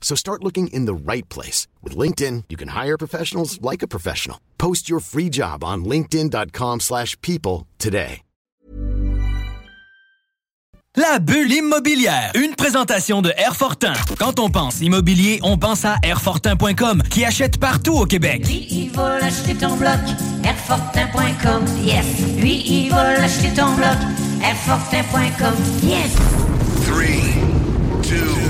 So start looking in the right place. With LinkedIn, you can hire professionals like a professional. Post your free job on linkedin.com slash people today. La bulle immobilière, une présentation de Airfortin. Quand on pense immobilier, on pense à Airfortin.com qui achète partout au Québec. Lui, il va l'acheter ton bloc, Airfortin.com, yes. Lui, il va l'acheter ton bloc, Airfortin.com, yes. 3, 2,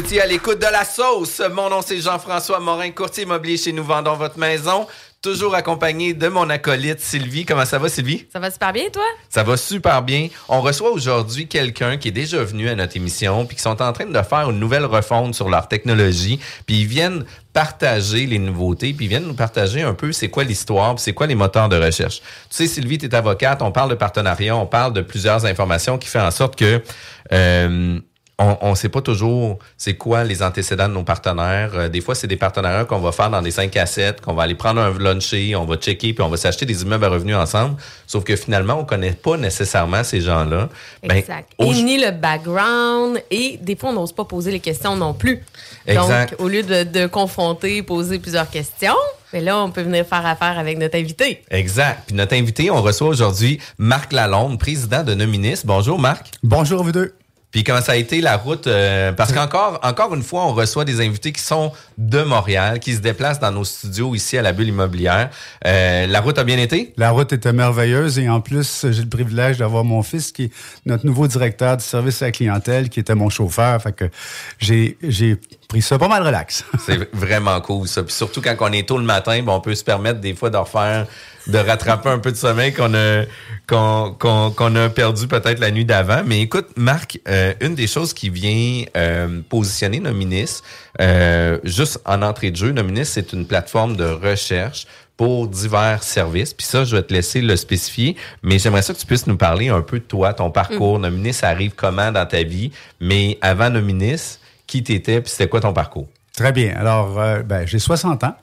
Étiez à l'écoute de la sauce. Mon nom, c'est Jean-François Morin, courtier immobilier chez Nous Vendons Votre Maison. Toujours accompagné de mon acolyte Sylvie. Comment ça va, Sylvie? Ça va super bien, toi? Ça va super bien. On reçoit aujourd'hui quelqu'un qui est déjà venu à notre émission puis qui sont en train de faire une nouvelle refonte sur leur technologie. Puis ils viennent partager les nouveautés puis ils viennent nous partager un peu c'est quoi l'histoire puis c'est quoi les moteurs de recherche. Tu sais, Sylvie, tu es avocate, on parle de partenariat, on parle de plusieurs informations qui fait en sorte que... euh, on ne sait pas toujours c'est quoi les antécédents de nos partenaires. Euh, des fois, c'est des partenariats qu'on va faire dans des 5 à 7, qu'on va aller prendre un luncher, on va checker, puis on va s'acheter des immeubles à revenus ensemble. Sauf que finalement, on connaît pas nécessairement ces gens-là. Ben, Exact. au- Et ni le background. Et des fois, on n'ose pas poser les questions non plus. Exact. Donc, au lieu de, de confronter, poser plusieurs questions, mais là, on peut venir faire affaire avec notre invité. Exact. Puis notre invité, on reçoit aujourd'hui Marc Lalonde, président de Nominis. Bonjour, Marc. Bonjour, vous deux. Puis comment ça a été la route? euh, parce qu'encore encore une fois, on reçoit des invités qui sont de Montréal, qui se déplacent dans nos studios ici à la Bulle Immobilière. Euh, la route a bien été? La route était merveilleuse et en plus, j'ai le privilège d'avoir mon fils qui est notre nouveau directeur du service à la clientèle, qui était mon chauffeur. Fait que j'ai, j'ai pris ça pas mal relax. C'est vraiment cool, ça. Puis surtout quand on est tôt le matin, ben, on peut se permettre des fois de refaire, de rattraper un peu de sommeil qu'on a, qu'on, qu'on, qu'on a perdu peut-être la nuit d'avant. Mais écoute, Marc, euh, une des choses qui vient euh, positionner Nominis, euh, juste en entrée de jeu, Nominis, c'est une plateforme de recherche pour divers services. Puis ça, je vais te laisser le spécifier, mais j'aimerais ça que tu puisses nous parler un peu de toi, ton parcours. Nominis arrive comment dans ta vie, mais avant Nominis, qui t'étais, puis c'était quoi ton parcours? Très bien. Alors, euh, ben, j'ai 60 ans.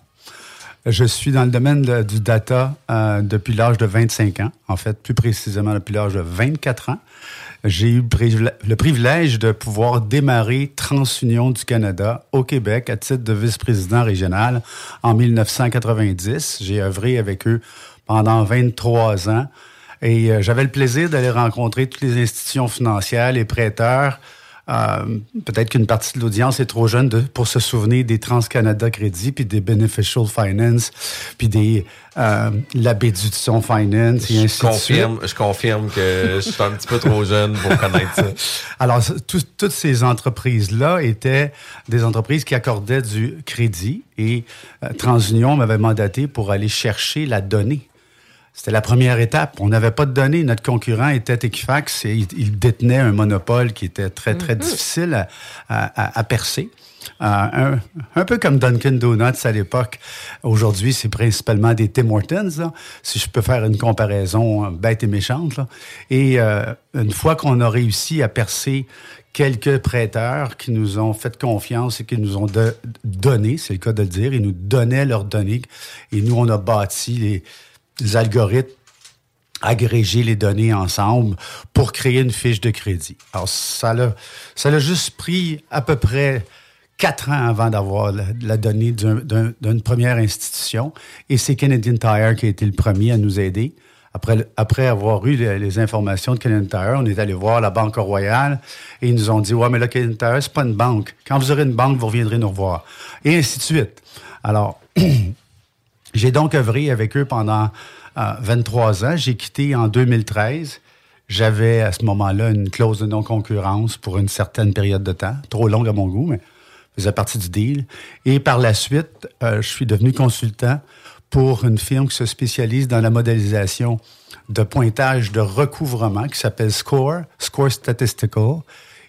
Je suis dans le domaine du data euh, depuis l'âge de 25 ans. En fait, plus précisément depuis l'âge de 24 ans. J'ai eu le privilège de pouvoir démarrer TransUnion du Canada au Québec à titre de vice-président régional en 1990. J'ai œuvré avec eux pendant 23 ans. Et euh, j'avais le plaisir d'aller rencontrer toutes les institutions financières, les prêteurs. Euh, Peut-être qu'une partie de l'audience est trop jeune de- pour se souvenir des TransCanada Crédit, puis des Beneficial Finance, puis des euh, la Béduction Finance, et Je ainsi de suite. confirme, je confirme que je suis un petit peu trop jeune pour connaître ça. Alors, tout- toutes ces entreprises-là étaient des entreprises qui accordaient du crédit et euh, TransUnion m'avait mandaté pour aller chercher la donnée. C'était la première étape. On n'avait pas de données. Notre concurrent était Equifax et il, il détenait un monopole qui était très, très difficile à, à- à- percer. Euh, un, un peu comme Dunkin' Donuts à l'époque. Aujourd'hui, c'est principalement des Tim Hortons, là, si je peux faire une comparaison euh, bête et méchante. là. Et euh, une fois qu'on a réussi à percer quelques prêteurs qui nous ont fait confiance et qui nous ont de- donné, c'est le cas de le dire, ils nous donnaient leurs données et nous, on a bâti les, les algorithmes agréger les données ensemble pour créer une fiche de crédit. Alors, ça l'a, ça l'a juste pris à peu près quatre ans avant d'avoir la, donnée d'un- d'un- d'une première institution. Et c'est Canadian Tire qui a été le premier à nous aider. Après, après avoir eu les, les informations de Canadian Tire, on est allé voir la Banque Royale et ils nous ont dit, ouais, mais là, Canadian Tire, c'est pas une banque. Quand vous aurez une banque, vous reviendrez nous revoir. Et ainsi de suite. Alors, j'ai donc œuvré avec eux pendant euh, 23 ans. J'ai quitté en 2013. J'avais à ce moment-là une clause de non-concurrence pour une certaine période de temps, trop longue à mon goût, mais faisait partie du deal. Et par la suite, euh, je suis devenu consultant pour une firme qui se spécialise dans la modélisation de pointage de recouvrement qui s'appelle SCORE, SCORE Statistical.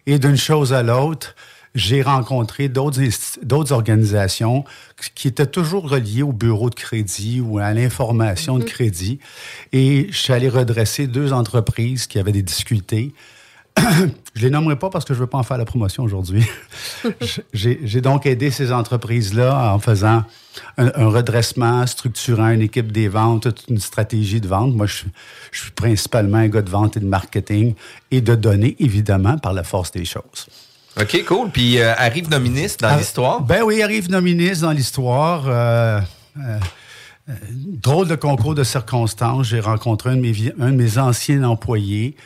Et d'une chose à l'autre, j'ai rencontré d'autres organisations qui étaient toujours reliées au bureau de crédit ou à l'information de crédit. Et je suis allé redresser deux entreprises qui avaient des difficultés. je les nommerai pas parce que je veux pas en faire la promotion aujourd'hui. J'ai donc aidé ces entreprises-là en faisant un, un redressement, structurant une équipe des ventes, toute une stratégie de vente. Moi, je, je suis principalement un gars de vente et de marketing et de données, évidemment, par la force des choses. OK, cool. Puis euh, arrive Nominis dans Ah, l'histoire. Ben oui, arrive Nominis dans l'histoire. Euh, euh, euh, drôle de concours de circonstances. J'ai rencontré un de mes, vi- un de mes anciens employés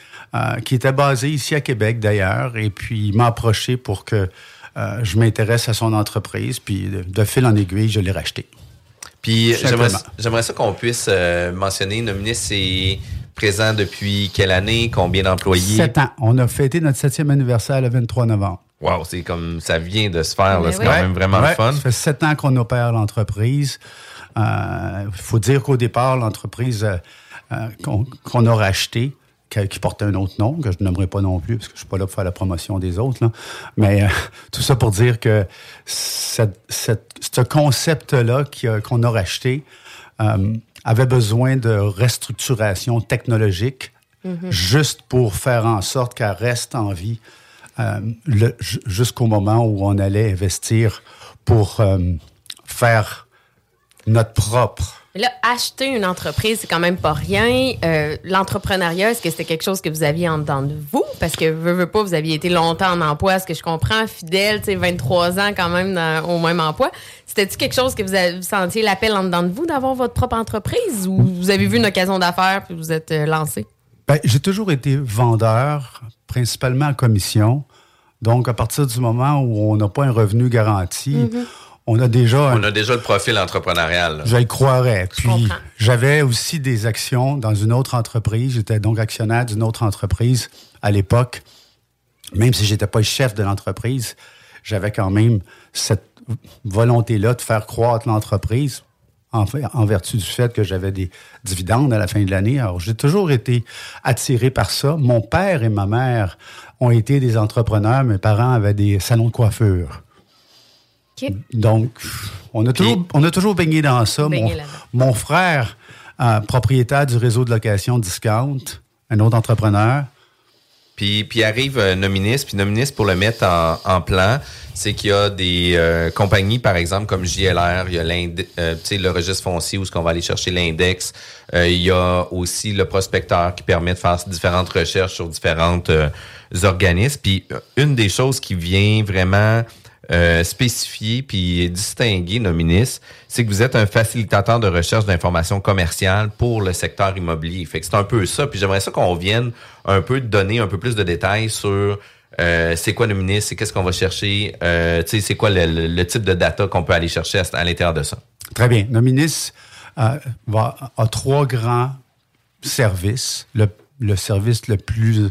qui était basé ici à Québec d'ailleurs. Et puis, il m'a approché pour que je m'intéresse à son entreprise. Puis, de, de fil en aiguille, je l'ai racheté. Puis j'aimerais ça qu'on puisse mentionner, Nominis est présent depuis quelle année, combien d'employés? Sept ans. On a fêté notre septième anniversaire le 23 novembre. Wow, c'est comme ça vient de se faire, c'est oui. quand même vraiment Ouais, fun. Ça fait sept ans qu'on opère l'entreprise. Il faut dire qu'au départ, l'entreprise euh, euh, qu'on qu'on a rachetée, qui, portait un autre nom, que je ne nommerai pas non plus, parce que je suis pas là pour faire la promotion des autres. là. Mais euh, tout ça pour dire que cette- cette- ce concept-là qu'on a racheté euh, avait besoin de restructuration technologique juste pour faire en sorte qu'elle reste en vie euh, jusqu'au moment où on allait investir pour euh, faire notre propre. Là, acheter une entreprise, c'est quand même pas rien. Euh, L'entrepreneuriat, est-ce que c'était quelque chose que vous aviez en dedans de vous? Parce que, veux, veux pas, vous aviez été longtemps en emploi, ce que je comprends, fidèle, tu sais, 23 ans quand même dans- au même emploi. C'était-tu quelque chose que vous, avez, vous sentiez l'appel en dedans de vous d'avoir votre propre entreprise? Ou vous avez vu une occasion d'affaires puis vous êtes euh, lancé? Ben, j'ai toujours été vendeur, principalement en commission. Donc, à partir du moment où on n'a pas un revenu garanti, on a déjà un, On a déjà le profil entrepreneurial. Je le croirais. Puis j'avais aussi des actions dans une autre entreprise. J'étais donc actionnaire d'une autre entreprise à l'époque. Même si j'étais pas le chef de l'entreprise, j'avais quand même cette volonté-là de faire croître l'entreprise en, fait- en vertu du fait que j'avais des dividendes à la fin de l'année. Alors, j'ai toujours été attiré par ça. Mon père et ma mère ont été des entrepreneurs. Mes parents avaient des salons de coiffure. Donc, on a, toujours, on a toujours baigné dans ça. Baigné Mon, frère, euh, propriétaire du réseau de location Discount, un autre entrepreneur, Puis, puis arrive euh, Nominis, puis Nominis, pour le mettre en, en plan, c'est qu'il y a des euh, compagnies, par exemple, comme JLR, il y a l'inde- euh, tu sais, le registre foncier où ce qu'on va aller chercher l'index. Euh, il y a aussi le prospecteur qui permet de faire différentes recherches sur différents organismes. Puis une des choses qui vient vraiment euh, spécifié puis distingué, Nominis, c'est que vous êtes un facilitateur de recherche d'informations commerciales pour le secteur immobilier. Fait que c'est un peu ça. Puis j'aimerais ça qu'on vienne un peu donner un peu plus de détails sur euh, c'est quoi Nominis, c'est qu'est-ce qu'on va chercher, euh, c'est quoi le, le, type de data qu'on peut aller chercher à, l'intérieur de ça. Très bien. Nominis euh, va, a trois grands services. Le, le service le plus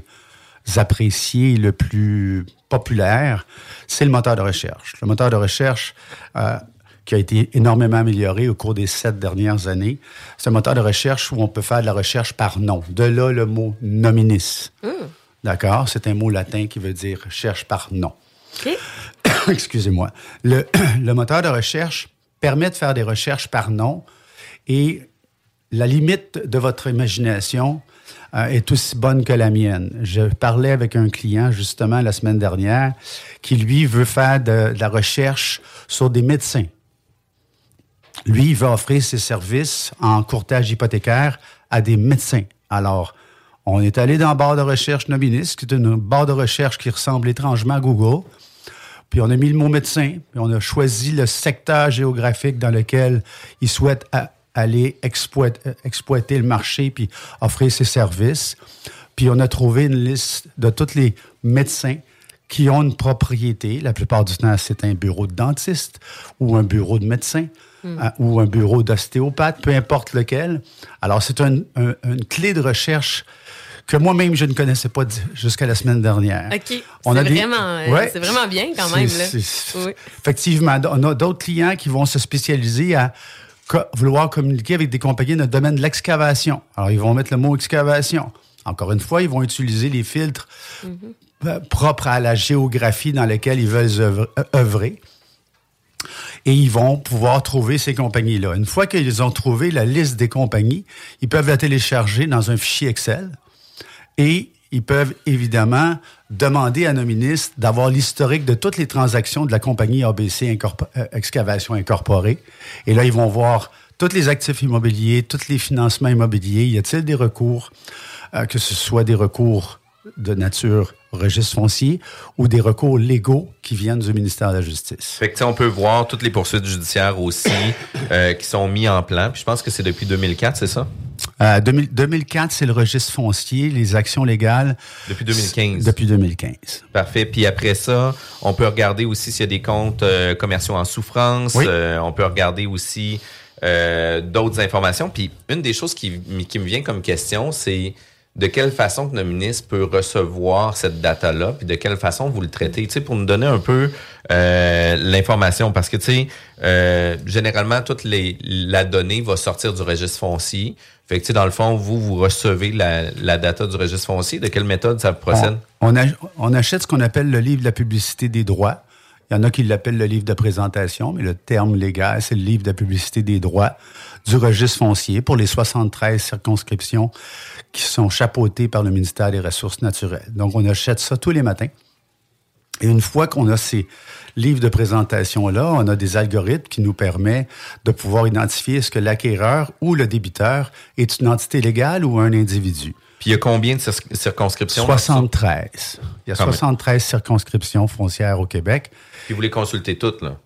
apprécié, le plus populaire, c'est le moteur de recherche. Le moteur de recherche euh, qui a été énormément amélioré au cours des sept dernières années, c'est un moteur de recherche où on peut faire de la recherche par nom. De là le mot nominis. Mm. D'accord? C'est un mot latin qui veut dire recherche par nom. Excusez-moi. Le, le moteur de recherche permet de faire des recherches par nom et la limite de votre imagination euh, est aussi bonne que la mienne. Je parlais avec un client justement la semaine dernière qui, lui, veut faire de, la recherche sur des médecins. Lui, il veut offrir ses services en courtage hypothécaire à des médecins. Alors, on est allé dans la barre de recherche Nominis, qui est une barre de recherche qui ressemble étrangement à Google. Puis on a mis le mot médecin, puis on a choisi le secteur géographique dans lequel il souhaite a- aller exploiter, euh, exploiter le marché puis offrir ses services. Puis on a trouvé une liste de tous les médecins qui ont une propriété. La plupart du temps, c'est un bureau de dentiste ou un bureau de médecin euh, ou un bureau d'ostéopathe, peu importe lequel. Alors, c'est un- un- une clé de recherche que moi-même, je ne connaissais pas jusqu'à la semaine dernière. OK. C'est On a vraiment, euh, Ouais. c'est vraiment bien quand même. Là. c'est- Oui. Effectivement, on a d'autres clients qui vont se spécialiser à vouloir communiquer avec des compagnies dans le domaine de l'excavation. Alors, ils vont mettre le mot excavation. Encore une fois, ils vont utiliser les filtres euh, propres à la géographie dans laquelle ils veulent euh, œuvrer. Et ils vont pouvoir trouver ces compagnies-là. Une fois qu'ils ont trouvé la liste des compagnies, ils peuvent la télécharger dans un fichier Excel et ils peuvent évidemment demander à Nominis d'avoir l'historique de toutes les transactions de la compagnie ABC euh, Excavation Incorporée. Et là, ils vont voir tous les actifs immobiliers, tous les financements immobiliers. Y a-t-il des recours, euh, que ce soit des recours de nature registre foncier ou des recours légaux qui viennent du ministère de la Justice? Fait que, tu sais, on peut voir toutes les poursuites judiciaires aussi euh, qui sont mis en plan. Puis je pense que c'est depuis 2004, c'est ça? Euh, 2000 2004, c'est le registre foncier, les actions légales. Depuis 2015. Depuis 2015. Parfait. Puis après ça, on peut regarder aussi s'il y a des comptes euh, commerciaux en souffrance. Oui. Euh, on peut regarder aussi euh, d'autres informations. Puis une des choses qui me vient comme question, c'est de quelle façon que le ministre peut recevoir cette data-là, puis de quelle façon vous le traitez, tu sais, pour nous donner un peu euh, l'information. Parce que, tu sais, euh, généralement, toute les, la donnée va sortir du registre foncier. Fait que, tu sais, dans le fond, vous, vous recevez la, la data du registre foncier. De quelle méthode ça procède? On, on ach- on achète ce qu'on appelle le livre de la publicité des droits. Il y en a qui l'appellent le livre de présentation, mais le terme légal, c'est le livre de publicité des droits du registre foncier pour les 73 circonscriptions qui sont chapeautées par le ministère des Ressources naturelles. Donc, on achète ça tous les matins. Et une fois qu'on a ces livres de présentation-là, on a des algorithmes qui nous permettent de pouvoir identifier est-ce que l'acquéreur ou le débiteur est une entité légale ou un individu. Puis il y a combien de cir- circonscriptions? 73. Il y a Quand même. 73 circonscriptions foncières au Québec. Puis vous les consultez toutes, là?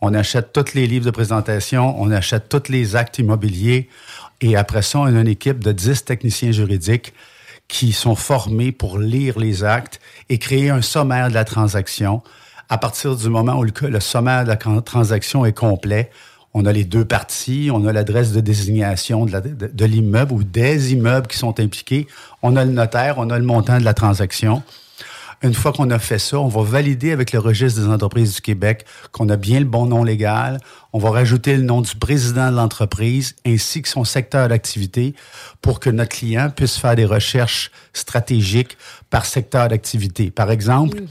On achète tous les livres de présentation, on achète tous les actes immobiliers et après ça, on a une équipe de 10 techniciens juridiques qui sont formés pour lire les actes et créer un sommaire de la transaction. À partir du moment où le, le sommaire de la transaction est complet, on a les deux parties, on a l'adresse de désignation de, la- de- de l'immeuble ou des immeubles qui sont impliqués, on a le notaire, on a le montant de la transaction. Une fois qu'on a fait ça, on va valider avec le registre des entreprises du Québec qu'on a bien le bon nom légal. On va rajouter le nom du président de l'entreprise ainsi que son secteur d'activité pour que notre client puisse faire des recherches stratégiques par secteur d'activité. Par exemple,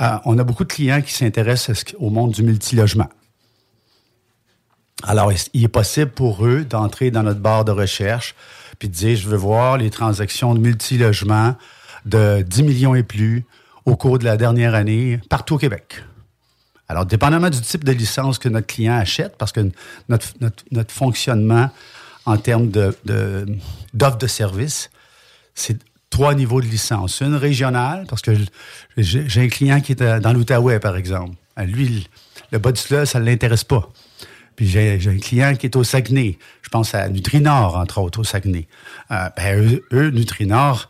euh, on a beaucoup de clients qui s'intéressent au monde du multilogement. Alors, il est possible pour eux d'entrer dans notre barre de recherche puis de dire, je veux voir les transactions de multilogement de 10 millions et plus au cours de la dernière année partout au Québec? Alors, dépendamment du type de licence que notre client achète, parce que notre, fonctionnement en termes de, de- de service, c'est trois niveaux de licence. Une régionale, parce que j'ai un client qui est dans l'Outaouais, par exemple. Lui, le- bas du ça ne l'intéresse pas. Puis j'ai un client qui est au Saguenay. Je pense à Nutrinor, entre autres, au Saguenay. Euh, ben, eux, Nutrinor,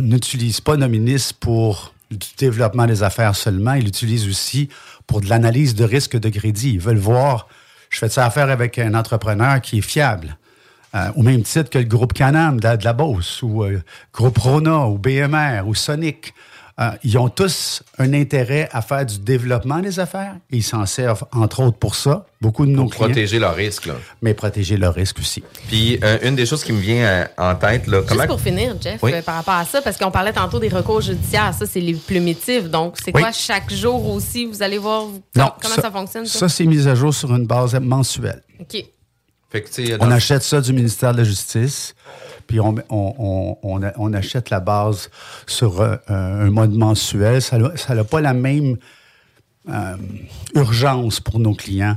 n'utilisent pas Nominis pour du développement des affaires seulement. Ils l'utilisent aussi pour de l'analyse de risque de crédit. Ils veulent voir, je fais ça affaire avec un entrepreneur qui est fiable. Euh, au même titre que le groupe Canam de la, de Beauce, ou euh, groupe Rona, ou BMR, ou Sonic. Euh, ils ont tous un intérêt à faire du développement des affaires et ils s'en servent, entre autres, pour ça. Beaucoup de nos Pour clients. protéger leurs risques. Là. Mais protéger leurs risques aussi. Puis, euh, une des choses qui me vient euh, en tête, là, comment... Juste pour finir, Jeff, Oui? par rapport à ça, parce qu'on parlait tantôt des recours judiciaires, ça, c'est les plumitifs. Donc, c'est Oui. quoi chaque jour aussi? Vous allez voir comment ça, fonctionne? Ça? Ça, c'est mis à jour sur une base mensuelle. OK. Fait que, On achète ça du ministère de la Justice, puis on, on, on, on a- on achète la base sur euh, un mode mensuel. Ça n'a pas la même euh, urgence pour nos clients.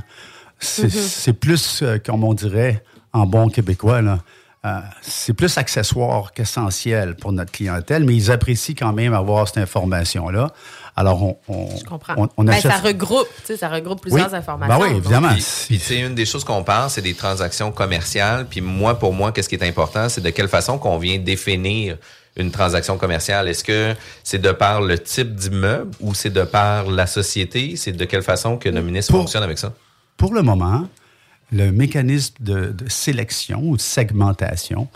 C'est Mhm. c'est plus, euh, comme on dirait en bon québécois, là, euh, c'est plus accessoire qu'essentiel pour notre clientèle, mais ils apprécient quand même avoir cette information-là. Alors, on, on, Je comprends. on, on Ben, achète... ça regroupe, tu sais, ça regroupe plusieurs Oui. informations. Ben oui, évidemment. Sais, une des choses qu'on parle, c'est des transactions commerciales. Puis moi, pour moi, qu'est-ce qui est important, c'est de quelle façon qu'on vient définir une transaction commerciale. Est-ce que c'est de par le type d'immeuble ou c'est de par la société? C'est de quelle façon que le ministre Pour- fonctionne avec ça? Pour le moment, le mécanisme de, de sélection ou de segmentation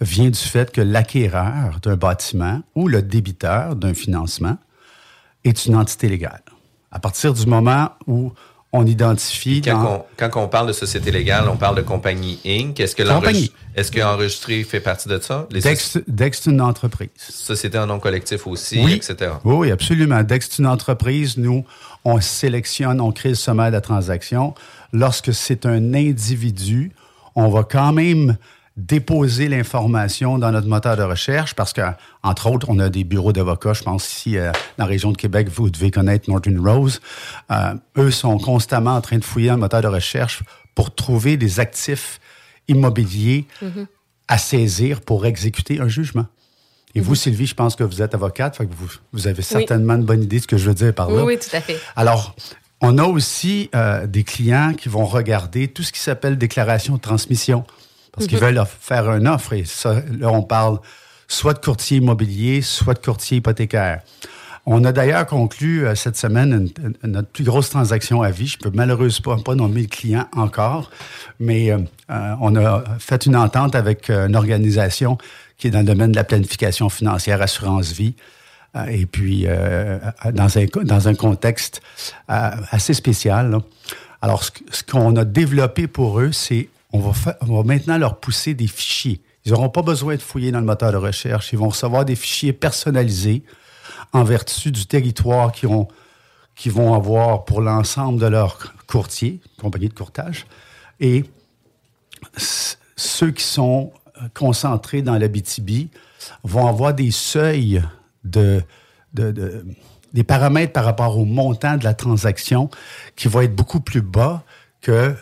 vient du fait que l'acquéreur d'un bâtiment ou le débiteur d'un financement est une entité légale. À partir du moment où on identifie Quand, dans- on, quand on parle de société légale, on parle de compagnie Inc. Est-ce que Compagnie. l'enregistre- est-ce que enregistré fait partie de ça? Les dès que c'est- dès que c'est une entreprise. sociétés en nom collectif aussi, Oui. etc. Oui, oui, absolument. Dès que c'est une entreprise, nous, on sélectionne, on crée le sommaire de la transaction. Lorsque c'est un individu, on va quand même déposer l'information dans notre moteur de recherche parce que, entre autres, on a des bureaux d'avocats. Je pense ici, euh, dans la région de Québec, vous devez connaître Norton Rose. Euh, eux sont constamment en train de fouiller un moteur de recherche pour trouver des actifs immobiliers à saisir pour exécuter un jugement. Et vous, Sylvie, je pense que vous êtes avocate, fait que vous, vous avez certainement une bonne idée de ce que je veux dire par là. Oui, oui, tout à fait. Alors, on a aussi euh, des clients qui vont regarder tout ce qui s'appelle déclaration de transmission parce qu'ils veulent faire une offre. Et là, on parle soit de courtier immobilier, soit de courtier hypothécaire. On a d'ailleurs conclu euh, cette semaine notre plus grosse transaction à vie. Je peux malheureusement pas nommer le client encore, mais euh, euh, on a fait une entente avec une organisation qui est dans le domaine de la planification financière, assurance vie. Et puis, dans, un, dans un contexte assez spécial. Alors, ce qu'on a développé pour eux, c'est on va, va maintenant leur pousser des fichiers. Ils n'auront pas besoin de fouiller dans le moteur de recherche. Ils vont recevoir des fichiers personnalisés en vertu du territoire qu'ils ont- qu'ils vont avoir pour l'ensemble de leurs courtiers, compagnie de courtage. Et ceux qui sont euh, concentrés dans l'Abitibi vont avoir des seuils de, de- de- des paramètres par rapport au montant de la transaction qui vont être beaucoup plus bas que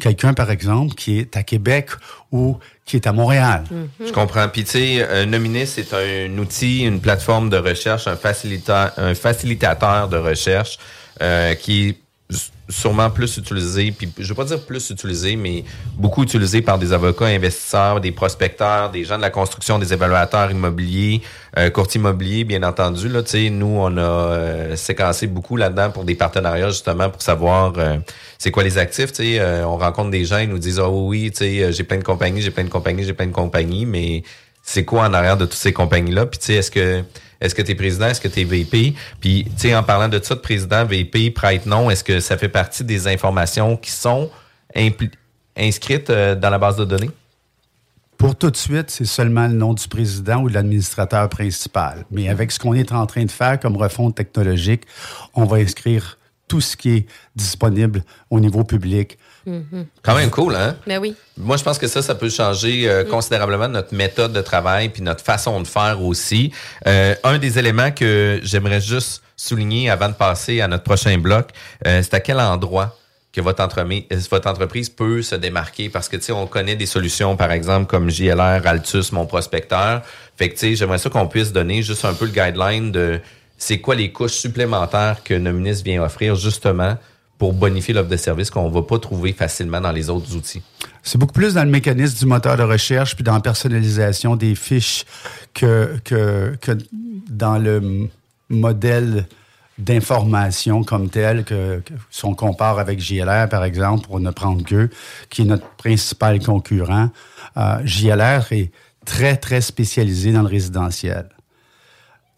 quelqu'un, par exemple, qui est à Québec ou qui est à Montréal. Je comprends. Puis, tu sais, euh, c'est un outil, une plateforme de recherche, un, facilita un facilitateur de recherche euh, qui sûrement plus utilisé, puis je veux pas dire plus utilisé, mais beaucoup utilisé par des avocats, investisseurs, des prospecteurs, des gens de la construction, des évaluateurs immobiliers, euh, courtiers immobiliers, bien entendu. Là, nous, on a euh, séquencé beaucoup là-dedans pour des partenariats, justement, pour savoir euh, c'est quoi les actifs. Euh, on rencontre des gens, ils nous disent, oh oui, euh, j'ai plein de compagnies, j'ai plein de compagnies, j'ai plein de compagnies, mais c'est quoi en arrière de toutes ces compagnies-là? Puis, tu sais, est-ce que tu es président, est-ce que tu es VP? Puis, tu sais, en parlant de ça, de président, VP, prête non, est-ce que ça fait partie des informations qui sont inscrites euh, dans la base de données? Pour tout de suite, c'est seulement le nom du président ou de l'administrateur principal. Mais avec ce qu'on est en train de faire comme refonte technologique, on va inscrire tout ce qui est disponible au niveau public. Quand même cool, hein? Ben oui. Moi, je pense que ça, ça peut changer euh, considérablement notre méthode de travail puis notre façon de faire aussi. Euh, un des éléments que j'aimerais juste souligner avant de passer à notre prochain bloc, euh, c'est à quel endroit que votre entreprise, votre entreprise peut se démarquer? Parce que tu sais on connaît des solutions par exemple comme JLR, Altus, mon prospecteur. Fait que tu sais j'aimerais ça qu'on puisse donner juste un peu le guideline de c'est quoi les couches supplémentaires que Nominis vient offrir justement pour bonifier l'offre de service qu'on va pas trouver facilement dans les autres outils? C'est beaucoup plus dans le mécanisme du moteur de recherche puis dans la personnalisation des fiches que, que, que dans le modèle d'information comme tel que, que si on compare avec JLR, par exemple, pour ne prendre qu'eux, qui est notre principal concurrent. Euh, JLR est très, très spécialisé dans le résidentiel.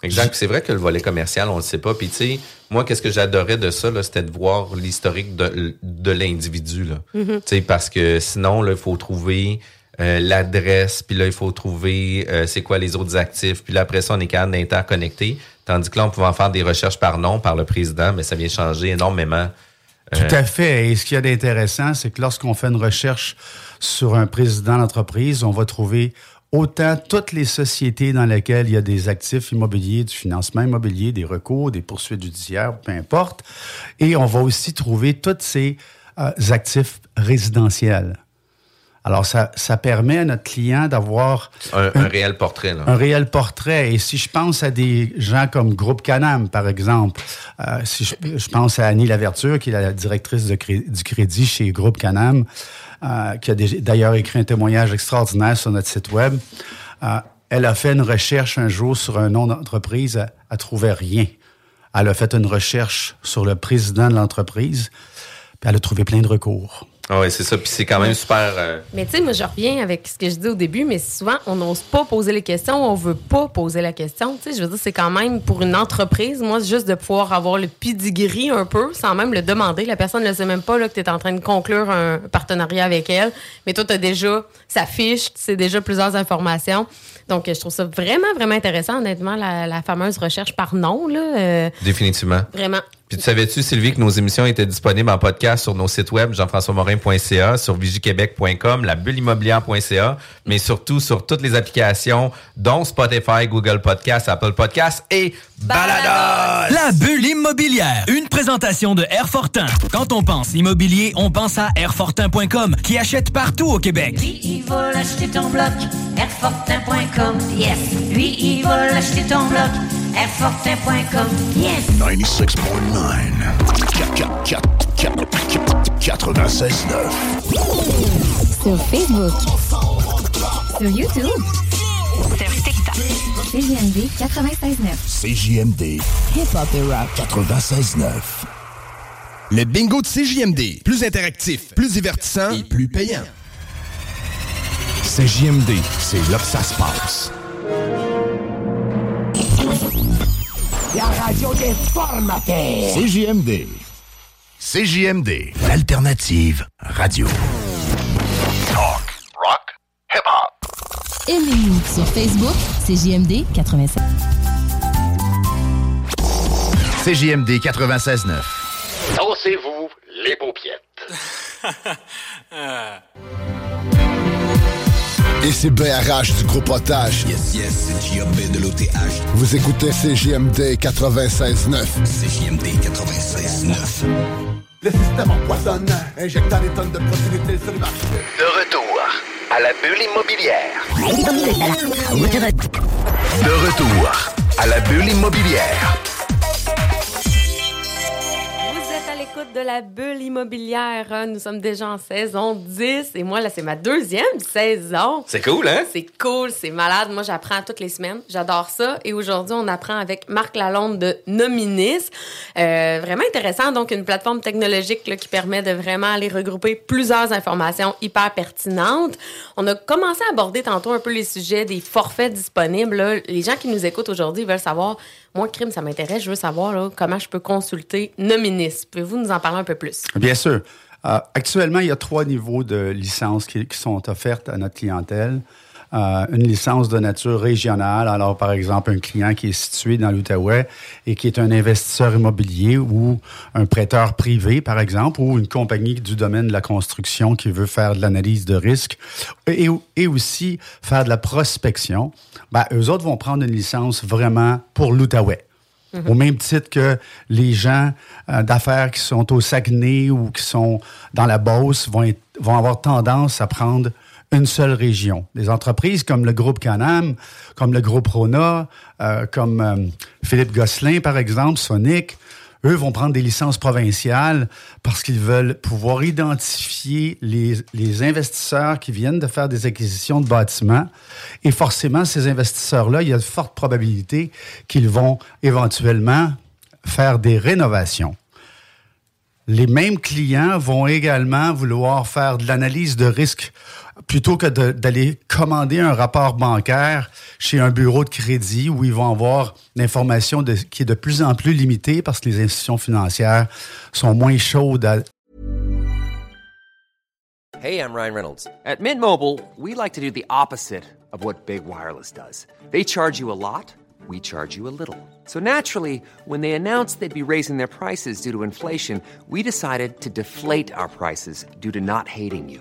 Exact. C'est vrai que le volet commercial, on le sait pas. Puis tu sais, moi, qu'est-ce que j'adorais de ça, là, c'était de voir l'historique de, de l'individu. là. Mhm. Tu sais, parce que sinon, là, il faut trouver euh, l'adresse, puis là, il faut trouver euh, c'est quoi les autres actifs. Puis là, après ça, on est capable d'interconnecter. Tandis que là, on pouvait en faire des recherches par nom, par le président, mais ça vient changer énormément. Tout Euh, à fait. Et ce qu'il y a d'intéressant, c'est que lorsqu'on fait une recherche sur un président d'entreprise, on va trouver autant toutes les sociétés dans lesquelles il y a des actifs immobiliers, du financement immobilier, des recours, des poursuites judiciaires, peu importe. Et on va aussi trouver tous ces euh, actifs résidentiels. Alors, ça, ça permet à notre client d'avoir un, un réel portrait. Là. un réel portrait. Et si je pense à des gens comme Groupe Canam, par exemple, euh, si je, je pense à Annie Laverture, qui est la directrice de du crédit chez Groupe Canam, euh, qui a d'ailleurs écrit un témoignage extraordinaire sur notre site web, euh, elle a fait une recherche un jour sur un nom d'entreprise, elle, elle trouvait rien. Elle a fait une recherche sur le président de l'entreprise, puis elle a trouvé plein de recours. Ah ouais, c'est ça. Puis c'est quand même super. euh, Mais tu sais, moi, je reviens avec ce que je dis au début, mais souvent, on n'ose pas poser les questions, on veut pas poser la question. Tu sais, je veux dire, c'est quand même pour une entreprise, moi, juste de pouvoir avoir le pedigree un peu, sans même le demander. La personne ne sait même pas là, que tu es en train de conclure un partenariat avec elle, mais toi, tu as déjà sa fiche, tu sais déjà plusieurs informations. Donc, je trouve ça vraiment, vraiment intéressant, honnêtement, la, la fameuse recherche par nom, là. euh, définitivement. vraiment. Puis tu savais-tu, Sylvie, que nos émissions étaient disponibles en podcast sur nos sites web, jean-françois-morin.ca, sur vigiquebec.com, la bulleimmobilière.ca, mais surtout sur toutes les applications, dont Spotify, Google Podcast, Apple Podcast et Balados. La bulle immobilière. Une présentation de Airfortin. Quand on pense immobilier, on pense à Airfortin.com qui achète partout au Québec. Lui, il va l'acheter ton bloc, airfortin.com, yes. Lui, il va l'acheter ton bloc, airfortin.com, yes. 96.9. 96.9. Sur Facebook. Sur YouTube. Sur TikTok. CGMD 96.9. CJMD. Hip-hop et rock. 96.9. Le bingo de CJMD. Plus interactif, plus divertissant et plus payant. CJMD, c'est là que ça se passe. La radio des formateurs. CJMD. CJMD, l'alternative radio. Talk, rock, hip-hop. Aimez-nous sur Facebook. CGMD 96. CJMD 96.9. Dansez-vous les paupiètes. Et c'est BRH du gros potage. Yes, yes, c'est J.A.B. de l'OTH. Vous écoutez CJMD 96.9. CJMD 96.9. Le système empoisonne, injectant des tonnes de protéines sur le marché. De retour à la bulle immobilière. De retour à la bulle immobilière. De la bulle immobilière. hein. Nous sommes déjà en saison 10 et moi, là, c'est ma deuxième saison. C'est cool, hein? C'est cool, c'est malade. Moi, j'apprends toutes les semaines. J'adore ça. Et aujourd'hui, on apprend avec Marc Lalonde de Nominis. Euh, vraiment intéressant. Donc, une plateforme technologique là, qui permet de vraiment aller regrouper plusieurs informations hyper pertinentes. On a commencé à aborder tantôt un peu les sujets des forfaits disponibles. là. Les gens qui nous écoutent aujourd'hui veulent savoir, moi, crime, ça m'intéresse. Je veux savoir comment je peux consulter Nominis. Pouvez-vous nous en parler un peu plus? Bien sûr. Euh, actuellement, il y a trois niveaux de licences qui sont offertes à notre clientèle. Euh, une licence de nature régionale. Alors, par exemple, un client qui est situé dans l'Outaouais et qui est un investisseur immobilier ou un prêteur privé, par exemple, ou une compagnie du domaine de la construction qui veut faire de l'analyse de risque et, et aussi faire de la prospection, ben, eux autres vont prendre une licence vraiment pour l'Outaouais. Mhm. Au même titre que les gens euh, d'affaires qui sont au Saguenay ou qui sont dans la Beauce vont, être- vont avoir tendance à prendre une seule région. Des entreprises comme le groupe Canam, comme le groupe Rona, euh, comme euh, Philippe Gosselin, par exemple, Sonic, eux vont prendre des licences provinciales parce qu'ils veulent pouvoir identifier les, les, investisseurs qui viennent de faire des acquisitions de bâtiments. Et forcément, ces investisseurs-là, il y a de fortes probabilités qu'ils vont éventuellement faire des rénovations. Les mêmes clients vont également vouloir faire de l'analyse de risque plutôt que d'aller commander un rapport bancaire chez un bureau de crédit où ils vont avoir l'information qui est de plus en plus limitée parce que les institutions financières sont moins chaudes à... Hey, I'm Ryan Reynolds. At Mint Mobile, we like to do the opposite of what Big Wireless does. They charge you a lot, we charge you a little. So naturally, when they announced they'd be raising their prices due to inflation, we decided to deflate our prices due to not hating you.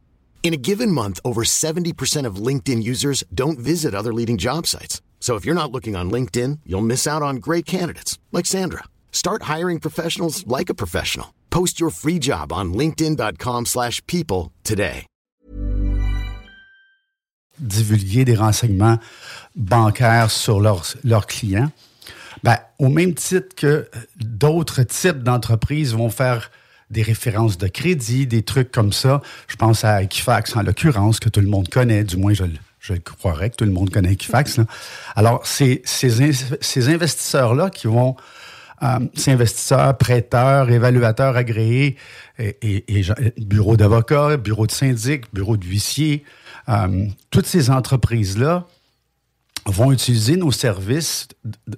In a given month, over 70% of LinkedIn users don't visit other leading job sites. So if you're not looking on LinkedIn, you'll miss out on great candidates like Sandra. Start hiring professionals like a professional. Post your free job on linkedin.com/people today. Divulguer des renseignements bancaires sur leurs, leurs clients. Ben, au même titre que d'autres types d'entreprises vont faire des références de crédit, des trucs comme ça. Je pense à Equifax en l'occurrence, que tout le monde connaît, du moins je, je croirais que tout le monde connaît Equifax. Alors, c'est ces, ces investisseurs-là qui vont, euh, ces investisseurs, prêteurs, évaluateurs agréés, bureaux d'avocats, bureaux de syndic, bureaux de huissiers, euh, toutes ces entreprises-là vont utiliser nos services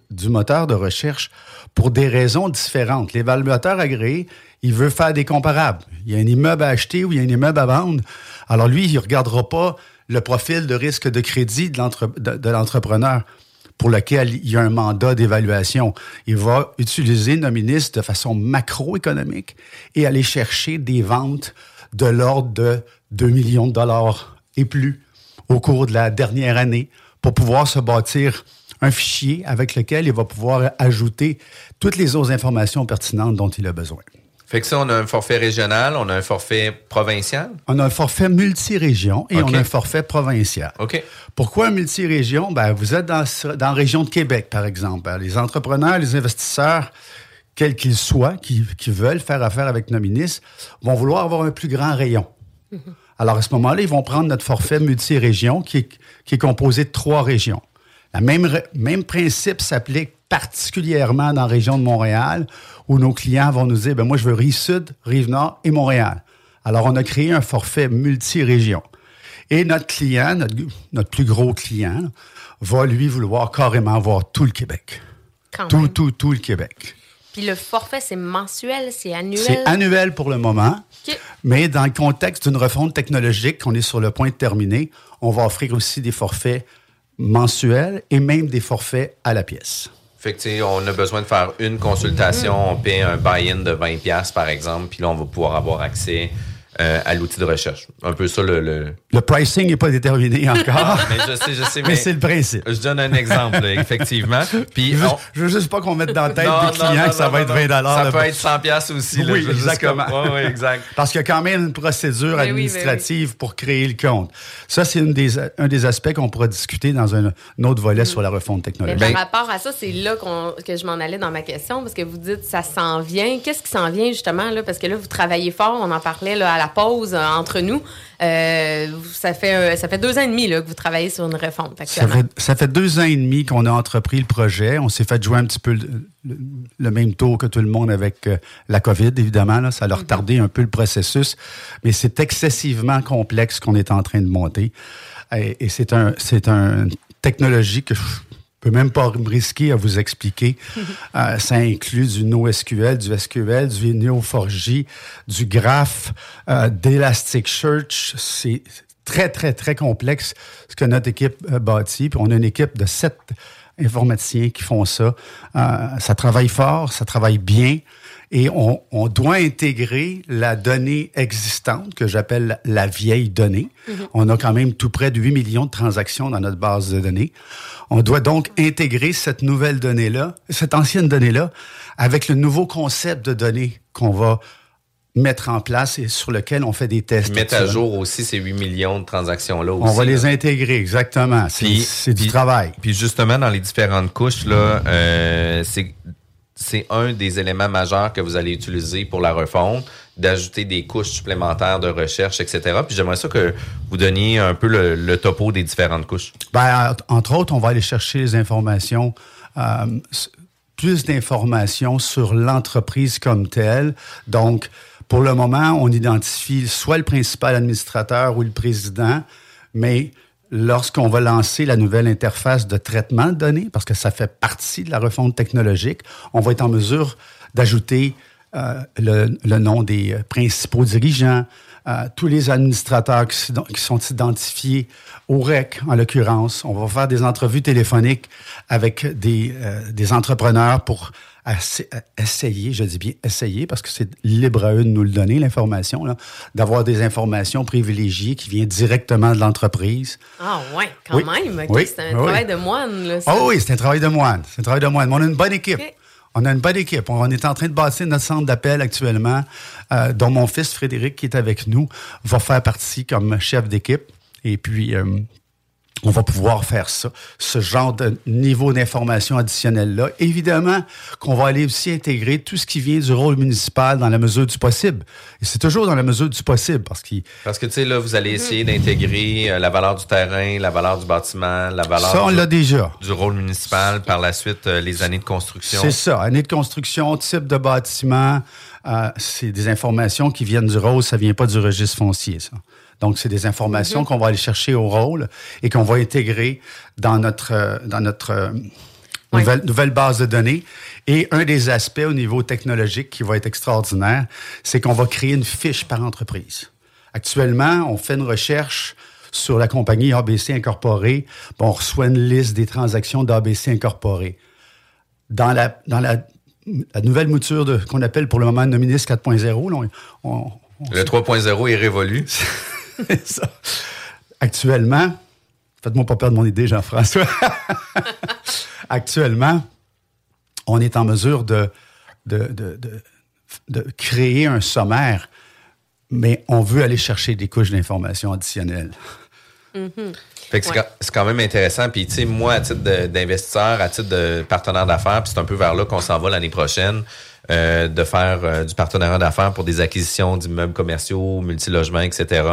du moteur de recherche pour des raisons différentes. L'évaluateur agréé, il veut faire des comparables. Il y a un immeuble à acheter ou il y a un immeuble à vendre. Alors lui, il ne regardera pas le profil de risque de crédit de l'entrepreneur pour lequel il y a un mandat d'évaluation. Il va utiliser Nominis de façon macroéconomique et aller chercher des ventes de l'ordre de 2 millions de dollars et plus au cours de la dernière année pour pouvoir se bâtir un fichier avec lequel il va pouvoir ajouter toutes les autres informations pertinentes dont il a besoin. Fait que ça, on a un forfait régional, on a un forfait provincial? On a un forfait multirégion et okay. on a un forfait provincial. OK. Pourquoi un multirégion? Ben, vous êtes dans, dans la région de Québec, par exemple. Les entrepreneurs, les investisseurs, quels qu'ils soient, qui, qui, veulent faire affaire avec Nominis, vont vouloir avoir un plus grand rayon. Mm -hmm. Alors, à ce moment-là, ils vont prendre notre forfait multirégion qui est, qui est composé de trois régions. Le même, même principe s'applique particulièrement dans la région de Montréal, où nos clients vont nous dire, ben moi, je veux Rive-Sud, Rive-Nord et Montréal. Alors, on a créé un forfait multi-région. Et notre client, notre, notre, plus gros client, va lui vouloir carrément voir tout le Québec. Quand tout, même. tout, tout le Québec. Puis le forfait, c'est mensuel, c'est annuel? C'est annuel pour le moment. Okay. Mais dans le contexte d'une refonte technologique qu'on est sur le point de terminer, on va offrir aussi des forfaits mensuels et même des forfaits à la pièce. Fait que, on a besoin de faire une consultation, on paie un buy-in de 20$ par exemple, puis là, on va pouvoir avoir accès euh, à l'outil de recherche. Un peu ça le. Le, le pricing n'est pas déterminé encore. mais je sais, je sais. mais, mais c'est le principe. Je donne un exemple, effectivement. Puis je, on... je veux juste pas qu'on mette dans la tête non, des clients non, non, que ça va être 20 Ça peut être 100 pièces aussi. Oui, là, exactement. Comme... oui, exact. Parce qu'il y a quand même une procédure mais administrative oui, oui. pour créer le compte. Ça, c'est des, un des aspects qu'on pourra discuter dans un, un autre volet mmh. sur la refonte technologique. Mais par rapport à ça, c'est là qu que je m'en allais dans ma question, parce que vous dites ça s'en vient. Qu'est-ce qui s'en vient justement là? Parce que là, vous travaillez fort. On en parlait là, à la pause entre nous. Euh, ça, fait, ça fait deux ans et demi là, que vous travaillez sur une refonte ça fait, ça fait, deux ans et demi qu'on a entrepris le projet. On s'est fait jouer un petit peu le, le, le, même tour que tout le monde avec euh, la COVID, évidemment. Là. Ça a retardé un peu le processus. Mais c'est excessivement complexe qu'on est en train de monter. Et, et c'est un, c'est une technologie que peux même pas me risquer à vous expliquer. euh, ça inclut du NoSQL, du SQL, du Neo4j, du Graph, euh, d'Elasticsearch. C'est très, très, très complexe ce que notre équipe euh, bâtit. Puis on a une équipe de sept informaticiens qui font ça. Euh, ça travaille fort, ça travaille bien. Et on, on doit intégrer la donnée existante, que j'appelle la vieille donnée. Mhm. On a quand même tout près de 8 millions de transactions dans notre base de données. On doit donc intégrer cette nouvelle donnée-là, cette ancienne donnée-là, avec le nouveau concept de données qu'on va mettre en place et sur lequel on fait des tests. Mettre à jour aussi ces 8 millions de transactions-là aussi. On va les intégrer, exactement. C'est Puis- c'est du travail. Puis justement, dans les différentes couches, là, euh, c'est c'est un des éléments majeurs que vous allez utiliser pour la refonte, d'ajouter des couches supplémentaires de recherche, etc. Puis j'aimerais ça que vous donniez un peu le, topo des différentes couches. Ben, en- entre autres, on va aller chercher les informations, euh, plus d'informations sur l'entreprise comme telle. Donc, pour le moment, on identifie soit le principal administrateur ou le président, mais lorsqu'on va lancer la nouvelle interface de traitement de données, parce que ça fait partie de la refonte technologique, on va être en mesure d'ajouter euh, le, nom des euh, principaux dirigeants, euh, tous les administrateurs qui, sont- identifiés au REC, en l'occurrence. On va faire des entrevues téléphoniques avec des entrepreneurs pour essa- essayer, je dis bien essayer, parce que c'est libre à eux de nous le donner, l'information, d'avoir des informations privilégiées qui viennent directement de l'entreprise. Ah ouais, quand Oui. même. ok, Oui. C'est un Oui. travail de moine. Ah oui, c'est un travail de moine. C'est un travail de moine. Mais on a une bonne équipe. On a une bonne équipe. On est en train de bâtir notre centre d'appel actuellement, euh, dont mon fils Frédéric, qui est avec nous, va faire partie comme chef d'équipe. Et puis, euh, on va pouvoir faire ça, ce genre de niveau d'information additionnel-là. Évidemment qu'on va aller aussi intégrer tout ce qui vient du rôle municipal dans la mesure du possible. Et c'est toujours dans la mesure du possible, parce qu'il Parce que, tu sais, là, vous allez essayer d'intégrer euh, la valeur du terrain, la valeur du bâtiment, la valeur Ça, on l'a déjà. du rôle municipal, par la suite, euh, les années de construction. C'est ça. Année de construction, type de bâtiment, euh, c'est des informations qui viennent du rôle, ça vient pas du registre foncier, ça. Donc, c'est des informations Mhm. qu'on va aller chercher au rôle et qu'on va intégrer dans notre, euh, dans notre euh, nouvelle, nouvelle base de données. Et un des aspects au niveau technologique qui va être extraordinaire, c'est qu'on va créer une fiche par entreprise. Actuellement, on fait une recherche sur la compagnie ABC Incorporée, puis on reçoit une liste des transactions d'ABC Incorporée dans la, dans la, la nouvelle mouture de- qu'on appelle pour le moment Nominis 4.0, là, on- on- on- Le 3.0 est révolu. ça. Actuellement, faites-moi pas perdre mon idée, Jean-François. Actuellement, on est en mesure de, de, de, de- créer un sommaire, mais on veut aller chercher des couches d'informations additionnelles. Fait que c'est quand- c'est quand même intéressant. Puis, tu sais, moi, à titre d'investisseur, à titre de partenaire d'affaires, puis c'est un peu vers là qu'on s'en va l'année prochaine, euh, de faire euh, du partenariat d'affaires pour des acquisitions d'immeubles commerciaux, multilogements, etc.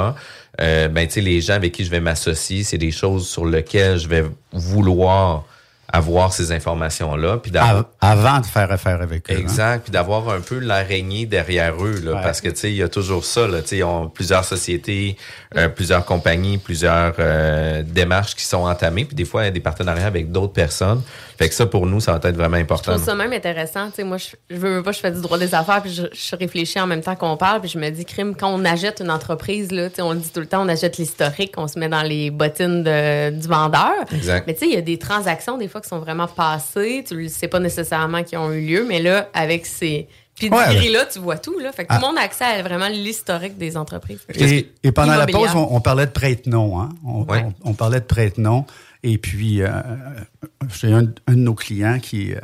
Euh, ben, tu sais, les gens avec qui je vais m'associer, c'est des choses sur lesquelles je vais vouloir avoir ces informations-là. Puis avant de faire affaire avec eux. hein. Exact, puis d'avoir un peu l'araignée derrière eux, là, Ouais. parce que tu sais, il y a toujours ça, là, tu sais, ils ont plusieurs sociétés, euh, plusieurs compagnies, plusieurs euh, démarches qui sont entamées, puis des fois il y a des partenariats avec d'autres personnes. Fait que ça pour nous, ça va être vraiment Je important. trouve ça même intéressant. Tu sais, moi, je, je veux pas, je fais du droit des affaires, puis je, je réfléchis en même temps qu'on parle, puis je me dis, crime, quand on achète une entreprise, là, tu sais, on le dit tout le temps, on achète l'historique, on se met dans les bottines de- du vendeur. Exact. Mais tu sais, il y a des transactions, des fois, qui sont vraiment passées, tu ne sais pas nécessairement qui ont eu lieu, mais là, avec ces pedigree-là, tu vois tout, là. Fait que tout Ah. le monde a accès à vraiment l'historique des entreprises. Et, et pendant la pause, on, on parlait de prête-nom. Hein? On, on- on parlait de prête-nom. Et puis, euh, j'ai un, un de nos clients qui... euh,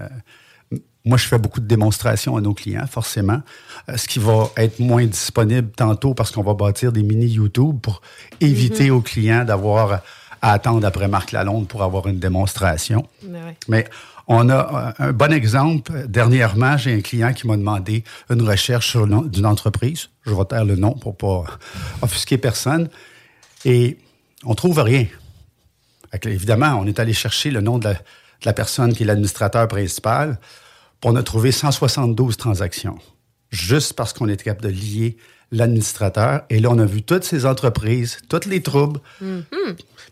moi, je fais beaucoup de démonstrations à nos clients, forcément. Euh, ce qui va être moins disponible tantôt parce qu'on va bâtir des mini YouTube pour éviter Mhm. aux clients d'avoir à attendre après Marc Lalonde pour avoir une démonstration. Mais ouais. Mais on a euh, un bon exemple. Dernièrement, j'ai un client qui m'a demandé une recherche sur d'une entreprise. Je vais taire le nom pour pas offusquer personne. Et on trouve rien. Fait que, évidemment, on est allé chercher le nom de la, de la personne qui est l'administrateur principal. Puis on a trouvé 172 transactions. Juste parce qu'on était capable de lier l'administrateur. Et là, on a vu toutes ces entreprises, tous les troubles.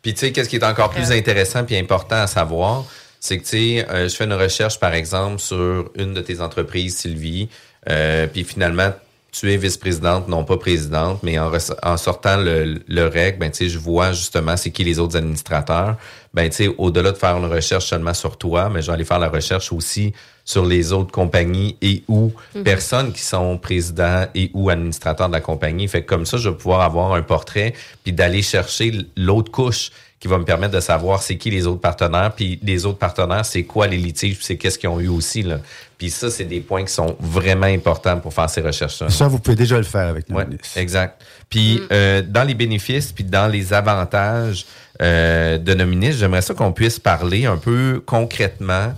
Puis tu sais, qu'est-ce qui est encore plus intéressant puis important à savoir, c'est que tu sais, euh, je fais une recherche par exemple sur une de tes entreprises, Sylvie, euh, puis finalement tu es vice-présidente, non pas présidente, mais en, sortant le, le rec, ben, tu sais, je vois justement c'est qui les autres administrateurs. Ben, tu sais, au-delà de faire une recherche seulement sur toi, mais je vais aller faire la recherche aussi sur les autres compagnies et ou Mhm. personnes qui sont présidents et ou administrateurs de la compagnie. Fait que comme ça, je vais pouvoir avoir un portrait puis d'aller chercher l'autre couche qui va me permettre de savoir c'est qui les autres partenaires, puis les autres partenaires, c'est quoi les litiges, c'est qu'est-ce qu'ils ont eu aussi. Là. Puis ça, c'est des points qui sont vraiment importants pour faire ces recherches-là. Ça, vous pouvez déjà le faire avec nous. Ouais, exact. Puis euh, dans les bénéfices, puis dans les avantages euh, de nos ministres, j'aimerais ça qu'on puisse parler un peu concrètement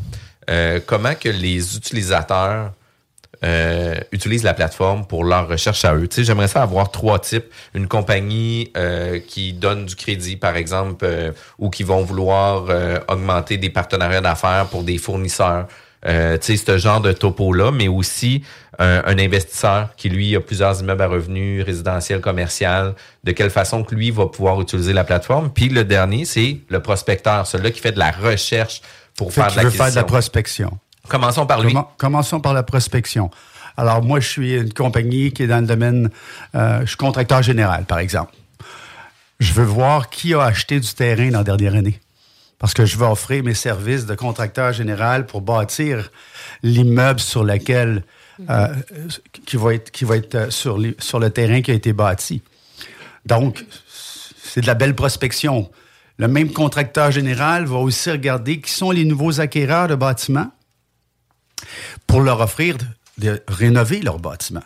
euh, comment que les utilisateurs euh, utilisent la plateforme pour leur recherche à eux. Tu sais, j'aimerais ça avoir trois types. Une compagnie euh, qui donne du crédit, par exemple, euh, ou qui vont vouloir euh, augmenter des partenariats d'affaires pour des fournisseurs. Euh, tu sais, ce genre de topo-là, mais aussi un, un investisseur qui, lui, a plusieurs immeubles à revenus résidentiels, commercial, de quelle façon que lui va pouvoir utiliser la plateforme. Puis le dernier, c'est le prospecteur, celui-là qui fait de la recherche pour Fait faire de veut faire de la prospection. Commençons par lui. Commen- Commençons par la prospection. Alors, moi, je suis une compagnie qui est dans le domaine, euh, je suis contracteur général, par exemple. Je veux voir qui a acheté du terrain dans la dernière année. Parce que je veux offrir mes services de contracteur général pour bâtir l'immeuble sur lequel, euh, qui va être, qui va être euh, sur, les- sur le terrain qui a été bâti. Donc, c'est de la belle prospection. Le même contracteur général va aussi regarder qui sont les nouveaux acquéreurs de bâtiments pour leur offrir de, de rénover leur bâtiment.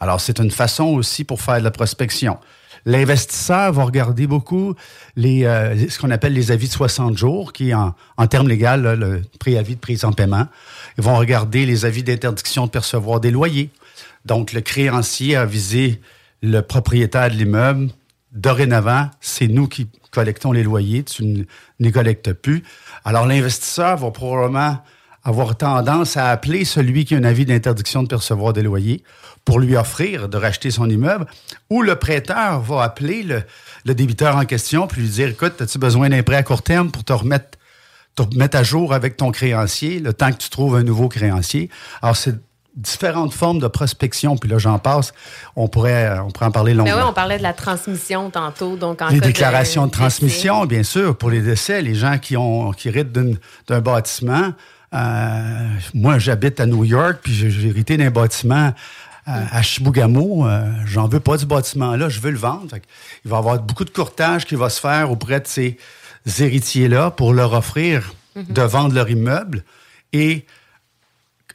Alors, c'est une façon aussi pour faire de la prospection. L'investisseur va regarder beaucoup euh, ce qu'on appelle les avis de 60 jours, qui en, en termes légaux le préavis de prise en paiement. Ils vont regarder les avis d'interdiction de percevoir des loyers. Donc, le créancier a visé le propriétaire de l'immeuble. Dorénavant, c'est nous qui collectons les loyers, tu ne les collectes plus. Alors, l'investisseur va probablement avoir tendance à appeler celui qui a un avis d'interdiction de percevoir des loyers pour lui offrir de racheter son immeuble, ou le prêteur va appeler le, le débiteur en question pour lui dire, écoute, as-tu besoin d'un prêt à court terme pour te remettre, te remettre à jour avec ton créancier, le temps que tu trouves un nouveau créancier? Alors, c'est différentes formes de prospection, puis là, j'en passe. On pourrait, on pourrait en parler Mais longuement. oui, on parlait de la transmission tantôt. Donc en Les déclarations de, transmission, bien sûr, pour les décès, les gens qui ont qui héritent d'un bâtiment. Euh, moi, j'habite à New York, puis j'ai hérité d'un bâtiment euh, à Chibougamau. Euh, J'en veux pas du bâtiment-là, je veux le vendre. Il va y avoir beaucoup de courtage qui va se faire auprès de ces héritiers-là pour leur offrir de vendre leur immeuble. Et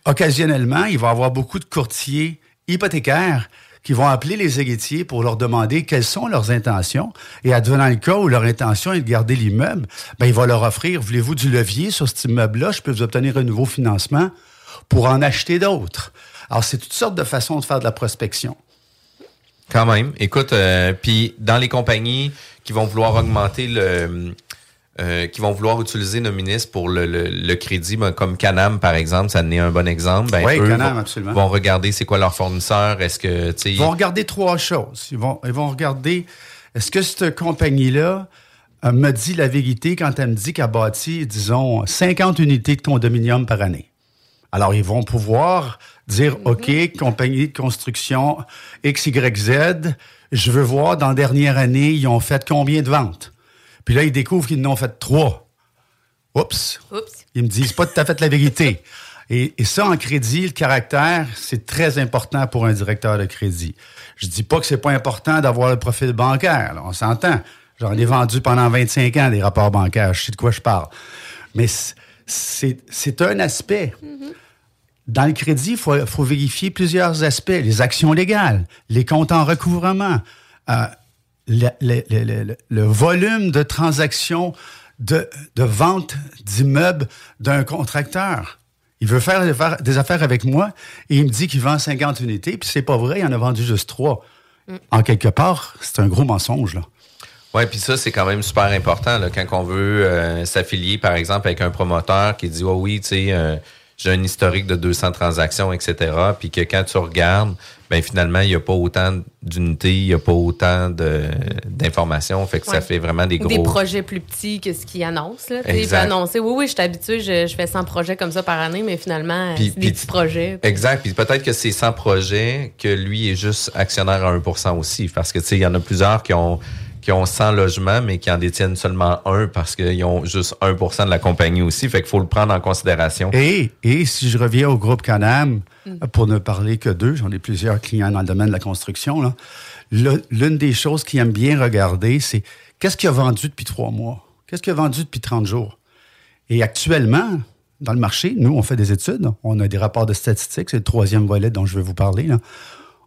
occasionnellement, il va y avoir beaucoup de courtiers hypothécaires qui vont appeler les héritiers pour leur demander quelles sont leurs intentions. Et advenant le cas où leur intention est de garder l'immeuble, ben, il va leur offrir, voulez-vous du levier sur cet immeuble-là? Je peux vous obtenir un nouveau financement pour en acheter d'autres. Alors, c'est toutes sortes de façons de faire de la prospection. Quand même. Écoute, euh, puis dans les compagnies qui vont vouloir augmenter le... euh, qui vont vouloir utiliser nos ministres pour le, le- le crédit, ben, comme Canam, par exemple, ça en est un bon exemple. Ben, Oui, eux Canam, vont, absolument. vont regarder c'est quoi leur fournisseur. Est-ce que. Ils vont regarder trois choses. Ils vont, ils vont regarder, est-ce que cette compagnie-là euh, me dit la vérité quand elle me dit qu'elle bâtit, disons, 50 unités de condominium par année? Alors, ils vont pouvoir dire, OK, compagnie de construction XYZ, je veux voir dans la dernière année, ils ont fait combien de ventes? Puis là, ils découvrent qu'ils en ont fait trois. Oups. Oups. Ils me disent pas tout à fait la vérité. Et, et ça, en crédit, le caractère, c'est très important pour un directeur de crédit. Je dis pas que c'est pas important d'avoir le profil bancaire. là, on s'entend. J'en ai vendu pendant 25 ans des rapports bancaires. Je sais de quoi je parle. Mais c'est c'est un aspect. Dans le crédit, il faut, faut vérifier plusieurs aspects. Les actions légales, les comptes en recouvrement, euh, le, volume de transactions de, de vente d'immeubles d'un contracteur. Il veut faire des affaires- avec moi et il me dit qu'il vend 50 unités, puis c'est pas vrai, il en a vendu juste trois. En quelque part, c'est un gros mensonge. Oui, puis ça, c'est quand même super important quand on veut euh, s'affilier, par exemple, avec un promoteur qui dit Oh oui, tu sais, euh, j'ai un historique de 200 transactions, etc. Puis que quand tu regardes, ben finalement, il n'y a pas autant d'unités, il n'y a pas autant de- d'informations. Fait que ça fait vraiment des gros... Des projets plus petits que ce qu'ils annoncent. Là. Exact. annoncer, oui, oui, je suis habitué, je, je fais 100 projets comme ça par année, mais finalement, Puis- c'est puis- des petits projets. Exact. Puis peut-être que c'est 100 projets, que lui est juste actionnaire à 1% aussi. Parce que, tu sais, il y en a plusieurs qui ont, qui ont 100 logements, mais qui en détiennent seulement un parce qu'ils ont juste 1 de la compagnie aussi. Fait qu'il faut le prendre en considération. Et, et si je reviens au groupe Canam, pour ne parler que d'eux, j'en ai plusieurs clients dans le domaine de la construction, là, l'une des choses qu'ils aiment bien regarder, c'est qu'est-ce qu'il a vendu depuis trois mois? Qu'est-ce qu'il a vendu depuis 30 jours? Et actuellement, dans le marché, nous, on fait des études, on a des rapports de statistiques, c'est le troisième volet dont je vais vous parler. là.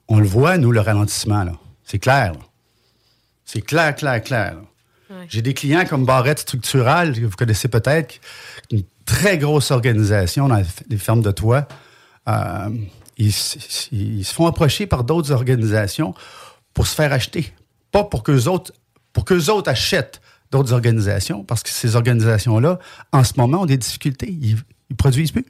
On le voit, nous, le ralentissement. là. C'est clair. là. C'est clair, clair, clair. J'ai des clients comme Barrette Structural, que vous connaissez peut-être, une très grosse organisation dans les fermes de toit. Euh, ils se font approcher par d'autres organisations pour se faire acheter. Pas pour qu'eux autres, pour qu'eux autres achètent d'autres organisations, parce que ces organisations-là, en ce moment, ont des difficultés. Ils, ils produisent plus.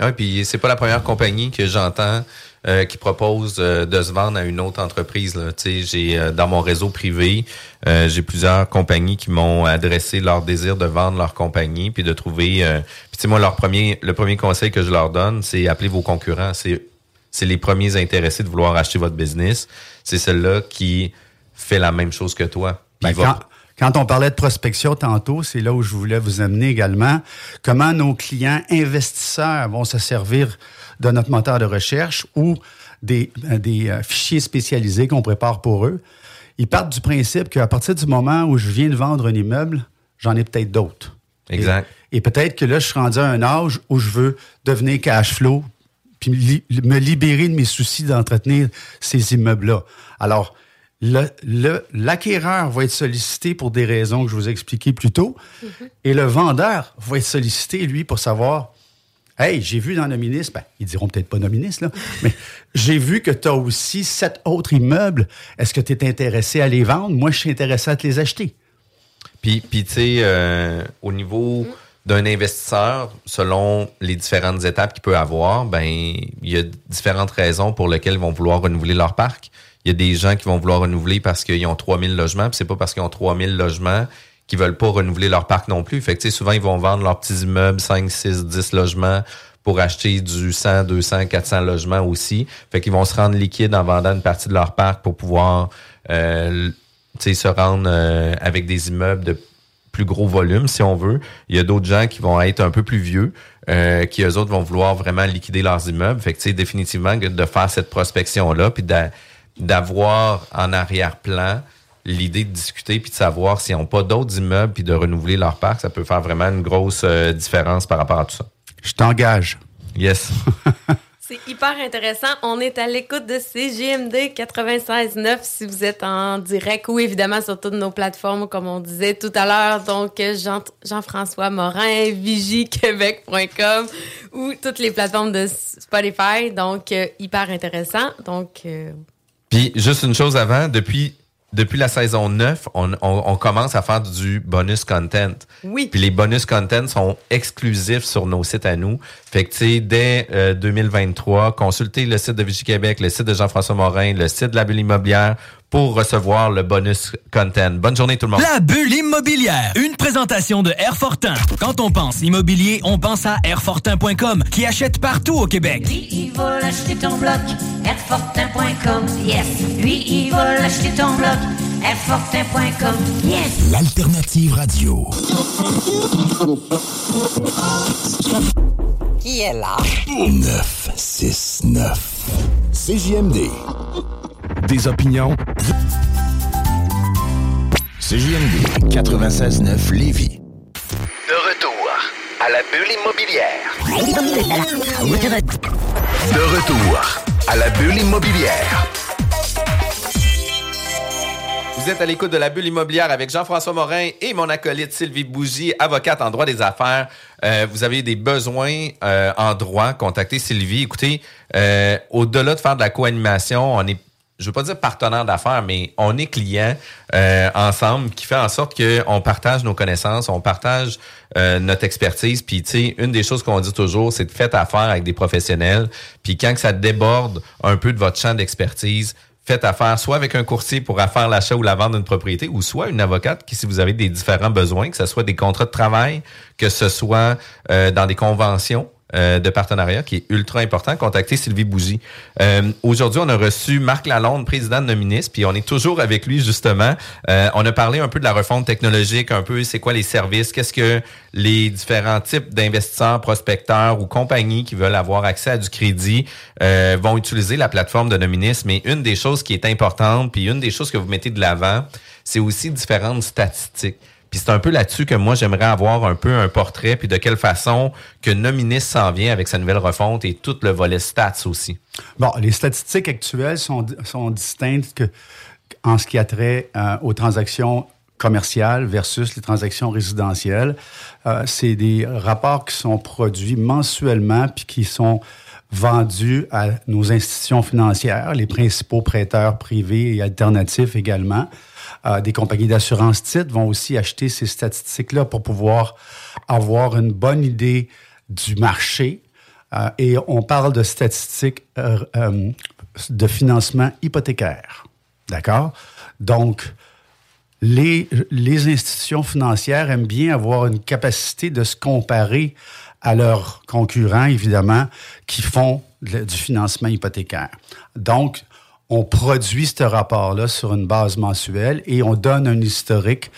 Oui, puis c'est pas la première compagnie que j'entends euh, qui propose euh, de se vendre à une autre entreprise. Là. Tu sais, J'ai euh, dans mon réseau privé, euh, j'ai plusieurs compagnies qui m'ont adressé leur désir de vendre leur compagnie, puis de trouver. euh, puis tu sais, moi, leur premier, le premier conseil que je leur donne, c'est appeler vos concurrents. C'est c'est les premiers intéressés de vouloir acheter votre business. C'est celle-là qui fait la même chose que toi. Ben, va- quand, on parlait de prospection tantôt, c'est là où je voulais vous amener également. Comment nos clients investisseurs vont se servir de notre moteur de recherche ou des, euh, des euh, fichiers spécialisés qu'on prépare pour eux. Ils partent du principe qu'à partir du moment où je viens de vendre un immeuble, j'en ai peut-être d'autres. Exact. Et, et peut-être que là, je suis rendu à un âge où je veux devenir cash flow puis me li- me libérer de mes soucis d'entretenir ces immeubles-là. Alors, l'acquéreur va être sollicité pour des raisons que je vous ai expliquées plus tôt, et le vendeur va être sollicité, lui, pour savoir Hey, j'ai vu dans Nominis, ben, ils diront peut-être pas Nominis, là, mais j'ai vu que tu as aussi sept autres immeubles. Est-ce que tu es intéressé à les vendre? Moi, je suis intéressé à te les acheter. Puis, puis tu sais, euh, au niveau d'un investisseur, selon les différentes étapes qu'il peut avoir, ben il y a différentes raisons pour lesquelles ils vont vouloir renouveler leur parc. Il y a des gens qui vont vouloir renouveler parce qu'ils ont 3000 logements, puis c'est pas parce qu'ils ont 3000 logements qu'ils veulent pas renouveler leur parc non plus. Fait que souvent ils vont vendre leurs petits immeubles 5, 6, 10 logements pour acheter du 100, 200, 400 logements aussi. Fait qu'ils vont se rendre liquide en vendant une partie de leur parc pour pouvoir euh, se rendre euh, avec des immeubles de plus gros volume, si on veut. Il y a d'autres gens qui vont être un peu plus vieux, euh, qui eux autres vont vouloir vraiment liquider leurs immeubles. Fait que, définitivement, de faire cette prospection-là, puis d'avoir en arrière-plan l'idée de discuter puis de savoir s'ils n'ont pas d'autres immeubles puis de renouveler leur parc, ça peut faire vraiment une grosse euh, différence par rapport à tout ça. Je t'engage. Yes. C'est hyper intéressant. On est à l'écoute de CGMD 96.9 si vous êtes en direct ou évidemment sur toutes nos plateformes, comme on disait tout à l'heure. Donc, Jean- Jean-François Morin, vigiequebec.com ou toutes les plateformes de Spotify. Donc, euh, hyper intéressant. Donc, euh, Puis juste une chose avant, depuis depuis la saison 9, on, on, on commence à faire du bonus content. Oui. Puis les bonus content sont exclusifs sur nos sites à nous. Fait que, tu sais, dès euh, 2023, consultez le site de Vigie Québec, le site de Jean-François Morin, le site de la Bulle Immobilière pour recevoir le bonus content. Bonne journée tout le monde. La bulle immobilière, une présentation de Airfortin. Quand on pense immobilier, on pense à Airfortin.com qui achète partout au Québec. Lui, il va l'acheter ton bloc, Airfortin.com, yes. Lui, il va l'acheter ton bloc, Airfortin.com, yes. L'alternative radio. Qui est là? 969. CJMD. Des opinions. CJMD 96.9 Lévis. De retour à la bulle immobilière. De retour à la bulle immobilière. Vous êtes à l'écoute de la bulle immobilière avec Jean-François Morin et mon acolyte Sylvie Bougie, avocate en droit des affaires. Euh, vous avez des besoins euh, en droit, contactez Sylvie. Écoutez, euh, au-delà de faire de la co-animation, on est je veux pas dire partenaire d'affaires, mais on est client euh, ensemble, qui fait en sorte qu'on partage nos connaissances, on partage euh, notre expertise. Puis, tu sais, une des choses qu'on dit toujours, c'est de faire affaire avec des professionnels. Puis, quand que ça déborde un peu de votre champ d'expertise, faites affaire soit avec un courtier pour faire l'achat ou la vente d'une propriété, ou soit une avocate qui, si vous avez des différents besoins, que ce soit des contrats de travail, que ce soit euh, dans des conventions, euh, de partenariat qui est ultra important, contactez Sylvie Bougie. Euh, Aujourd'hui, on a reçu Marc Lalonde, président de Nominis, puis on est toujours avec lui justement. Euh, on a parlé un peu de la refonte technologique, un peu c'est quoi les services, qu'est-ce que les différents types d'investisseurs, prospecteurs ou compagnies qui veulent avoir accès à du crédit euh, vont utiliser la plateforme de Nominis. Mais une des choses qui est importante, puis une des choses que vous mettez de l'avant, c'est aussi différentes statistiques. Puis c'est un peu là-dessus que moi, j'aimerais avoir un peu un portrait, puis de quelle façon que Nominis s'en vient avec sa nouvelle refonte et tout le volet stats aussi. Bon, les statistiques actuelles sont, sont distinctes en ce qui a trait euh, aux transactions commerciales versus les transactions résidentielles. Euh, c'est des rapports qui sont produits mensuellement puis qui sont vendus à nos institutions financières, les principaux prêteurs privés et alternatifs également. Euh, des compagnies d'assurance titres vont aussi acheter ces statistiques-là pour pouvoir avoir une bonne idée du marché. Euh, et on parle de statistiques euh, de financement hypothécaire. D'accord? Donc, les, les institutions financières aiment bien avoir une capacité de se comparer à leurs concurrents, évidemment, qui font du financement hypothécaire. Donc, on produit ce rapport-là sur une base mensuelle et on donne un historique.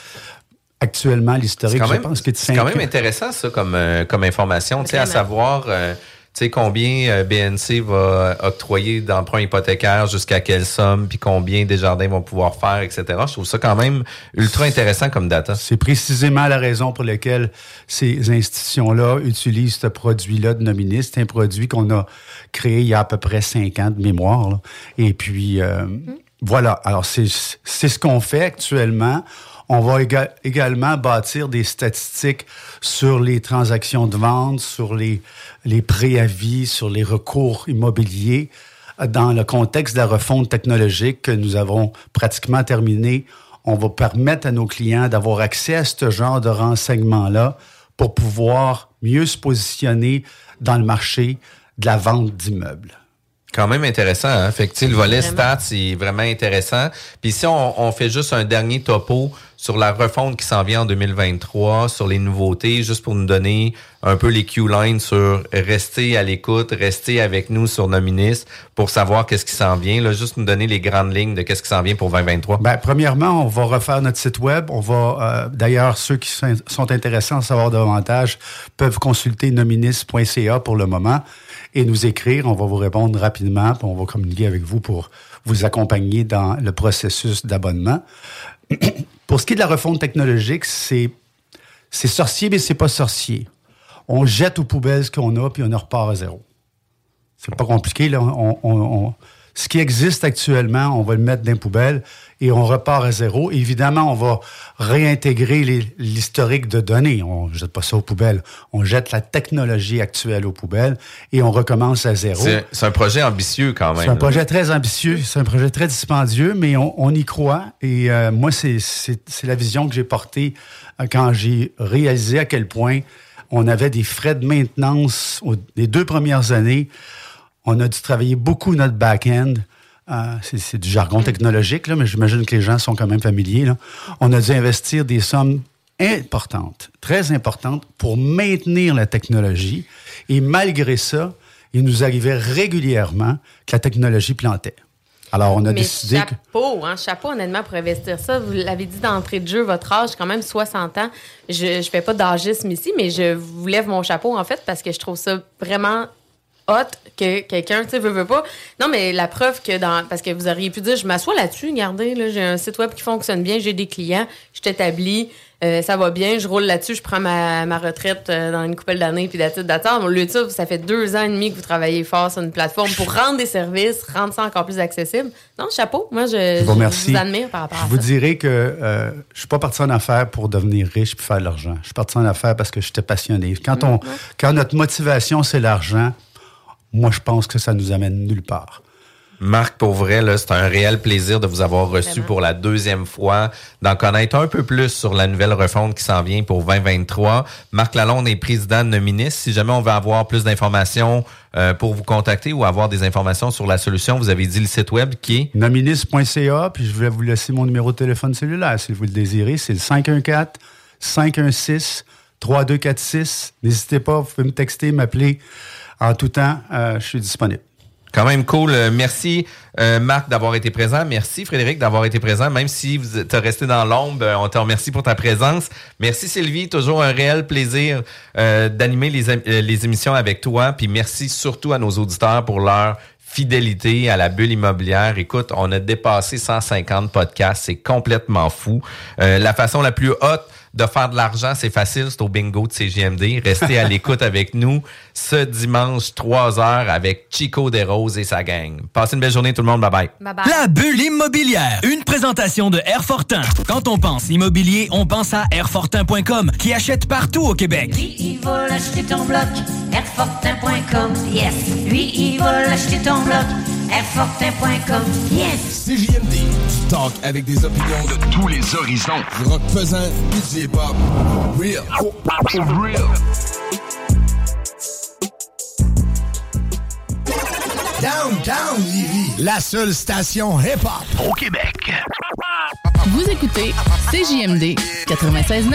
Actuellement, l'historique, je pense que c'est quand même intéressant, ça, comme, euh, comme information, tu sais, à savoir... Euh, sais, combien euh, BNC va octroyer d'emprunts hypothécaires, jusqu'à quelle somme, puis combien des jardins vont pouvoir faire, etc. Je trouve ça quand même ultra intéressant comme data. C'est précisément la raison pour laquelle ces institutions-là utilisent ce produit-là de Nominis. C'est un produit qu'on a créé il y a à peu près cinq ans de mémoire. Et puis, euh, voilà. Alors, c'est ce qu'on fait actuellement. On va également bâtir des statistiques sur les transactions de vente, sur les, les préavis, sur les recours immobiliers. Dans le contexte de la refonte technologique que nous avons pratiquement terminée, on va permettre à nos clients d'avoir accès à ce genre de renseignements-là pour pouvoir mieux se positionner dans le marché de la vente d'immeubles. Quand même intéressant, hein? Fait que, le volet stats, c'est vraiment intéressant. Puis si on, on, fait juste un dernier topo sur la refonte qui s'en vient en 2023, sur les nouveautés, juste pour nous donner un peu les Q-lines sur rester à l'écoute, rester avec nous sur Nominis pour savoir qu'est-ce qui s'en vient, là, juste nous donner les grandes lignes de qu'est-ce qui s'en vient pour 2023. Ben, premièrement, on va refaire notre site web. On va, euh, d'ailleurs, ceux qui sont intéressés à en savoir davantage peuvent consulter nominis.ca pour le moment et nous écrire. On va vous répondre rapidement, puis on va communiquer avec vous pour vous accompagner dans le processus d'abonnement. Pour ce qui est de la refonte technologique, c'est, sorcier, mais c'est pas sorcier. On jette aux poubelles ce qu'on a, puis on repart à zéro. C'est pas compliqué, là. on, ce qui existe actuellement, on va le mettre dans les poubelles et on repart à zéro. Évidemment, on va réintégrer l'historique de données. On ne jette pas ça aux poubelles. On jette la technologie actuelle aux poubelles et on recommence à zéro. C'est un projet ambitieux quand même. C'est un projet très ambitieux. C'est un projet très dispendieux, mais on, y croit. Et euh, moi, c'est la vision que j'ai portée euh, quand j'ai réalisé à quel point on avait des frais de maintenance les deux premières années on a dû travailler beaucoup notre back-end. Euh, c'est du jargon technologique, là, mais j'imagine que les gens sont quand même familiers. On a dû investir des sommes importantes, très importantes, pour maintenir la technologie. Et malgré ça, il nous arrivait régulièrement que la technologie plantait. Alors, on a décidé chapeau, hein, chapeau, honnêtement, pour investir ça. Vous l'avez dit d'entrée de jeu, votre âge, quand même 60 ans. Je ne fais pas d'âgisme ici, mais je vous lève mon chapeau, en fait, parce que je trouve ça vraiment hot que quelqu'un, tu sais, veut, veut pas. Non, mais la preuve que dans. Parce que vous auriez pu dire, je m'assois là-dessus, regardez, là, j'ai un site web qui fonctionne bien, j'ai des clients, je t'établis, euh, ça va bien, je roule là-dessus, je prends ma, ma retraite euh, dans une couple d'années, puis d'attendre. Au lieu de ça, ça fait deux ans et demi que vous travaillez fort sur une plateforme pour rendre des services, rendre ça encore plus accessible. Non, chapeau. Moi, je, vous, admire par rapport à ça. Je vous dirais que euh, je suis pas parti en affaires pour devenir riche puis faire de l'argent. Je suis parti en affaires parce que j'étais passionné. Quand, on, quand notre motivation, c'est l'argent, moi, je pense que ça nous amène nulle part. Marc, pour vrai, c'est un réel plaisir de vous avoir reçu Vraiment. pour la deuxième fois, d'en connaître un peu plus sur la nouvelle refonte qui s'en vient pour 2023. Marc Lalonde est président de Nominis. Si jamais on veut avoir plus d'informations euh, pour vous contacter ou avoir des informations sur la solution, vous avez dit le site web qui est? Nominis.ca, puis je vais vous laisser mon numéro de téléphone cellulaire si vous le désirez. C'est le 514-516-3246. N'hésitez pas, vous pouvez me texter, m'appeler en tout temps. Euh, je suis disponible. Quand même cool. Euh, Merci, euh, Marc, d'avoir été présent. Merci, Frédéric, d'avoir été présent. Même si vous êtes resté dans l'ombre, euh, on te remercie pour ta présence. Merci, Sylvie. Toujours un réel plaisir euh, d'animer les, les émissions avec toi. Puis merci surtout à nos auditeurs pour leur fidélité à la bulle immobilière. Écoute, on a dépassé 150 podcasts. C'est complètement fou. Euh, la façon la plus haute de faire de l'argent, c'est facile, c'est au bingo de CGMD. Restez à l'écoute avec nous ce dimanche 3 heures avec Chico Desroses et sa gang. Passez une belle journée tout le monde. Bye bye. La bulle immobilière, une présentation de Airfortin. Quand on pense immobilier, on pense à Airfortin.com qui achète partout au Québec. Lui, il va l'acheter ton bloc, Airfortin.com, yes. Lui, il va l'acheter ton bloc, Airfortin.com, yes. CJMD, du talk avec des opinions de tous les horizons. Du rock pesant, du hip-hop. Real. Real. Downtown Lévis, la seule station hip-hop au Québec. Vous écoutez CJMD 96.9.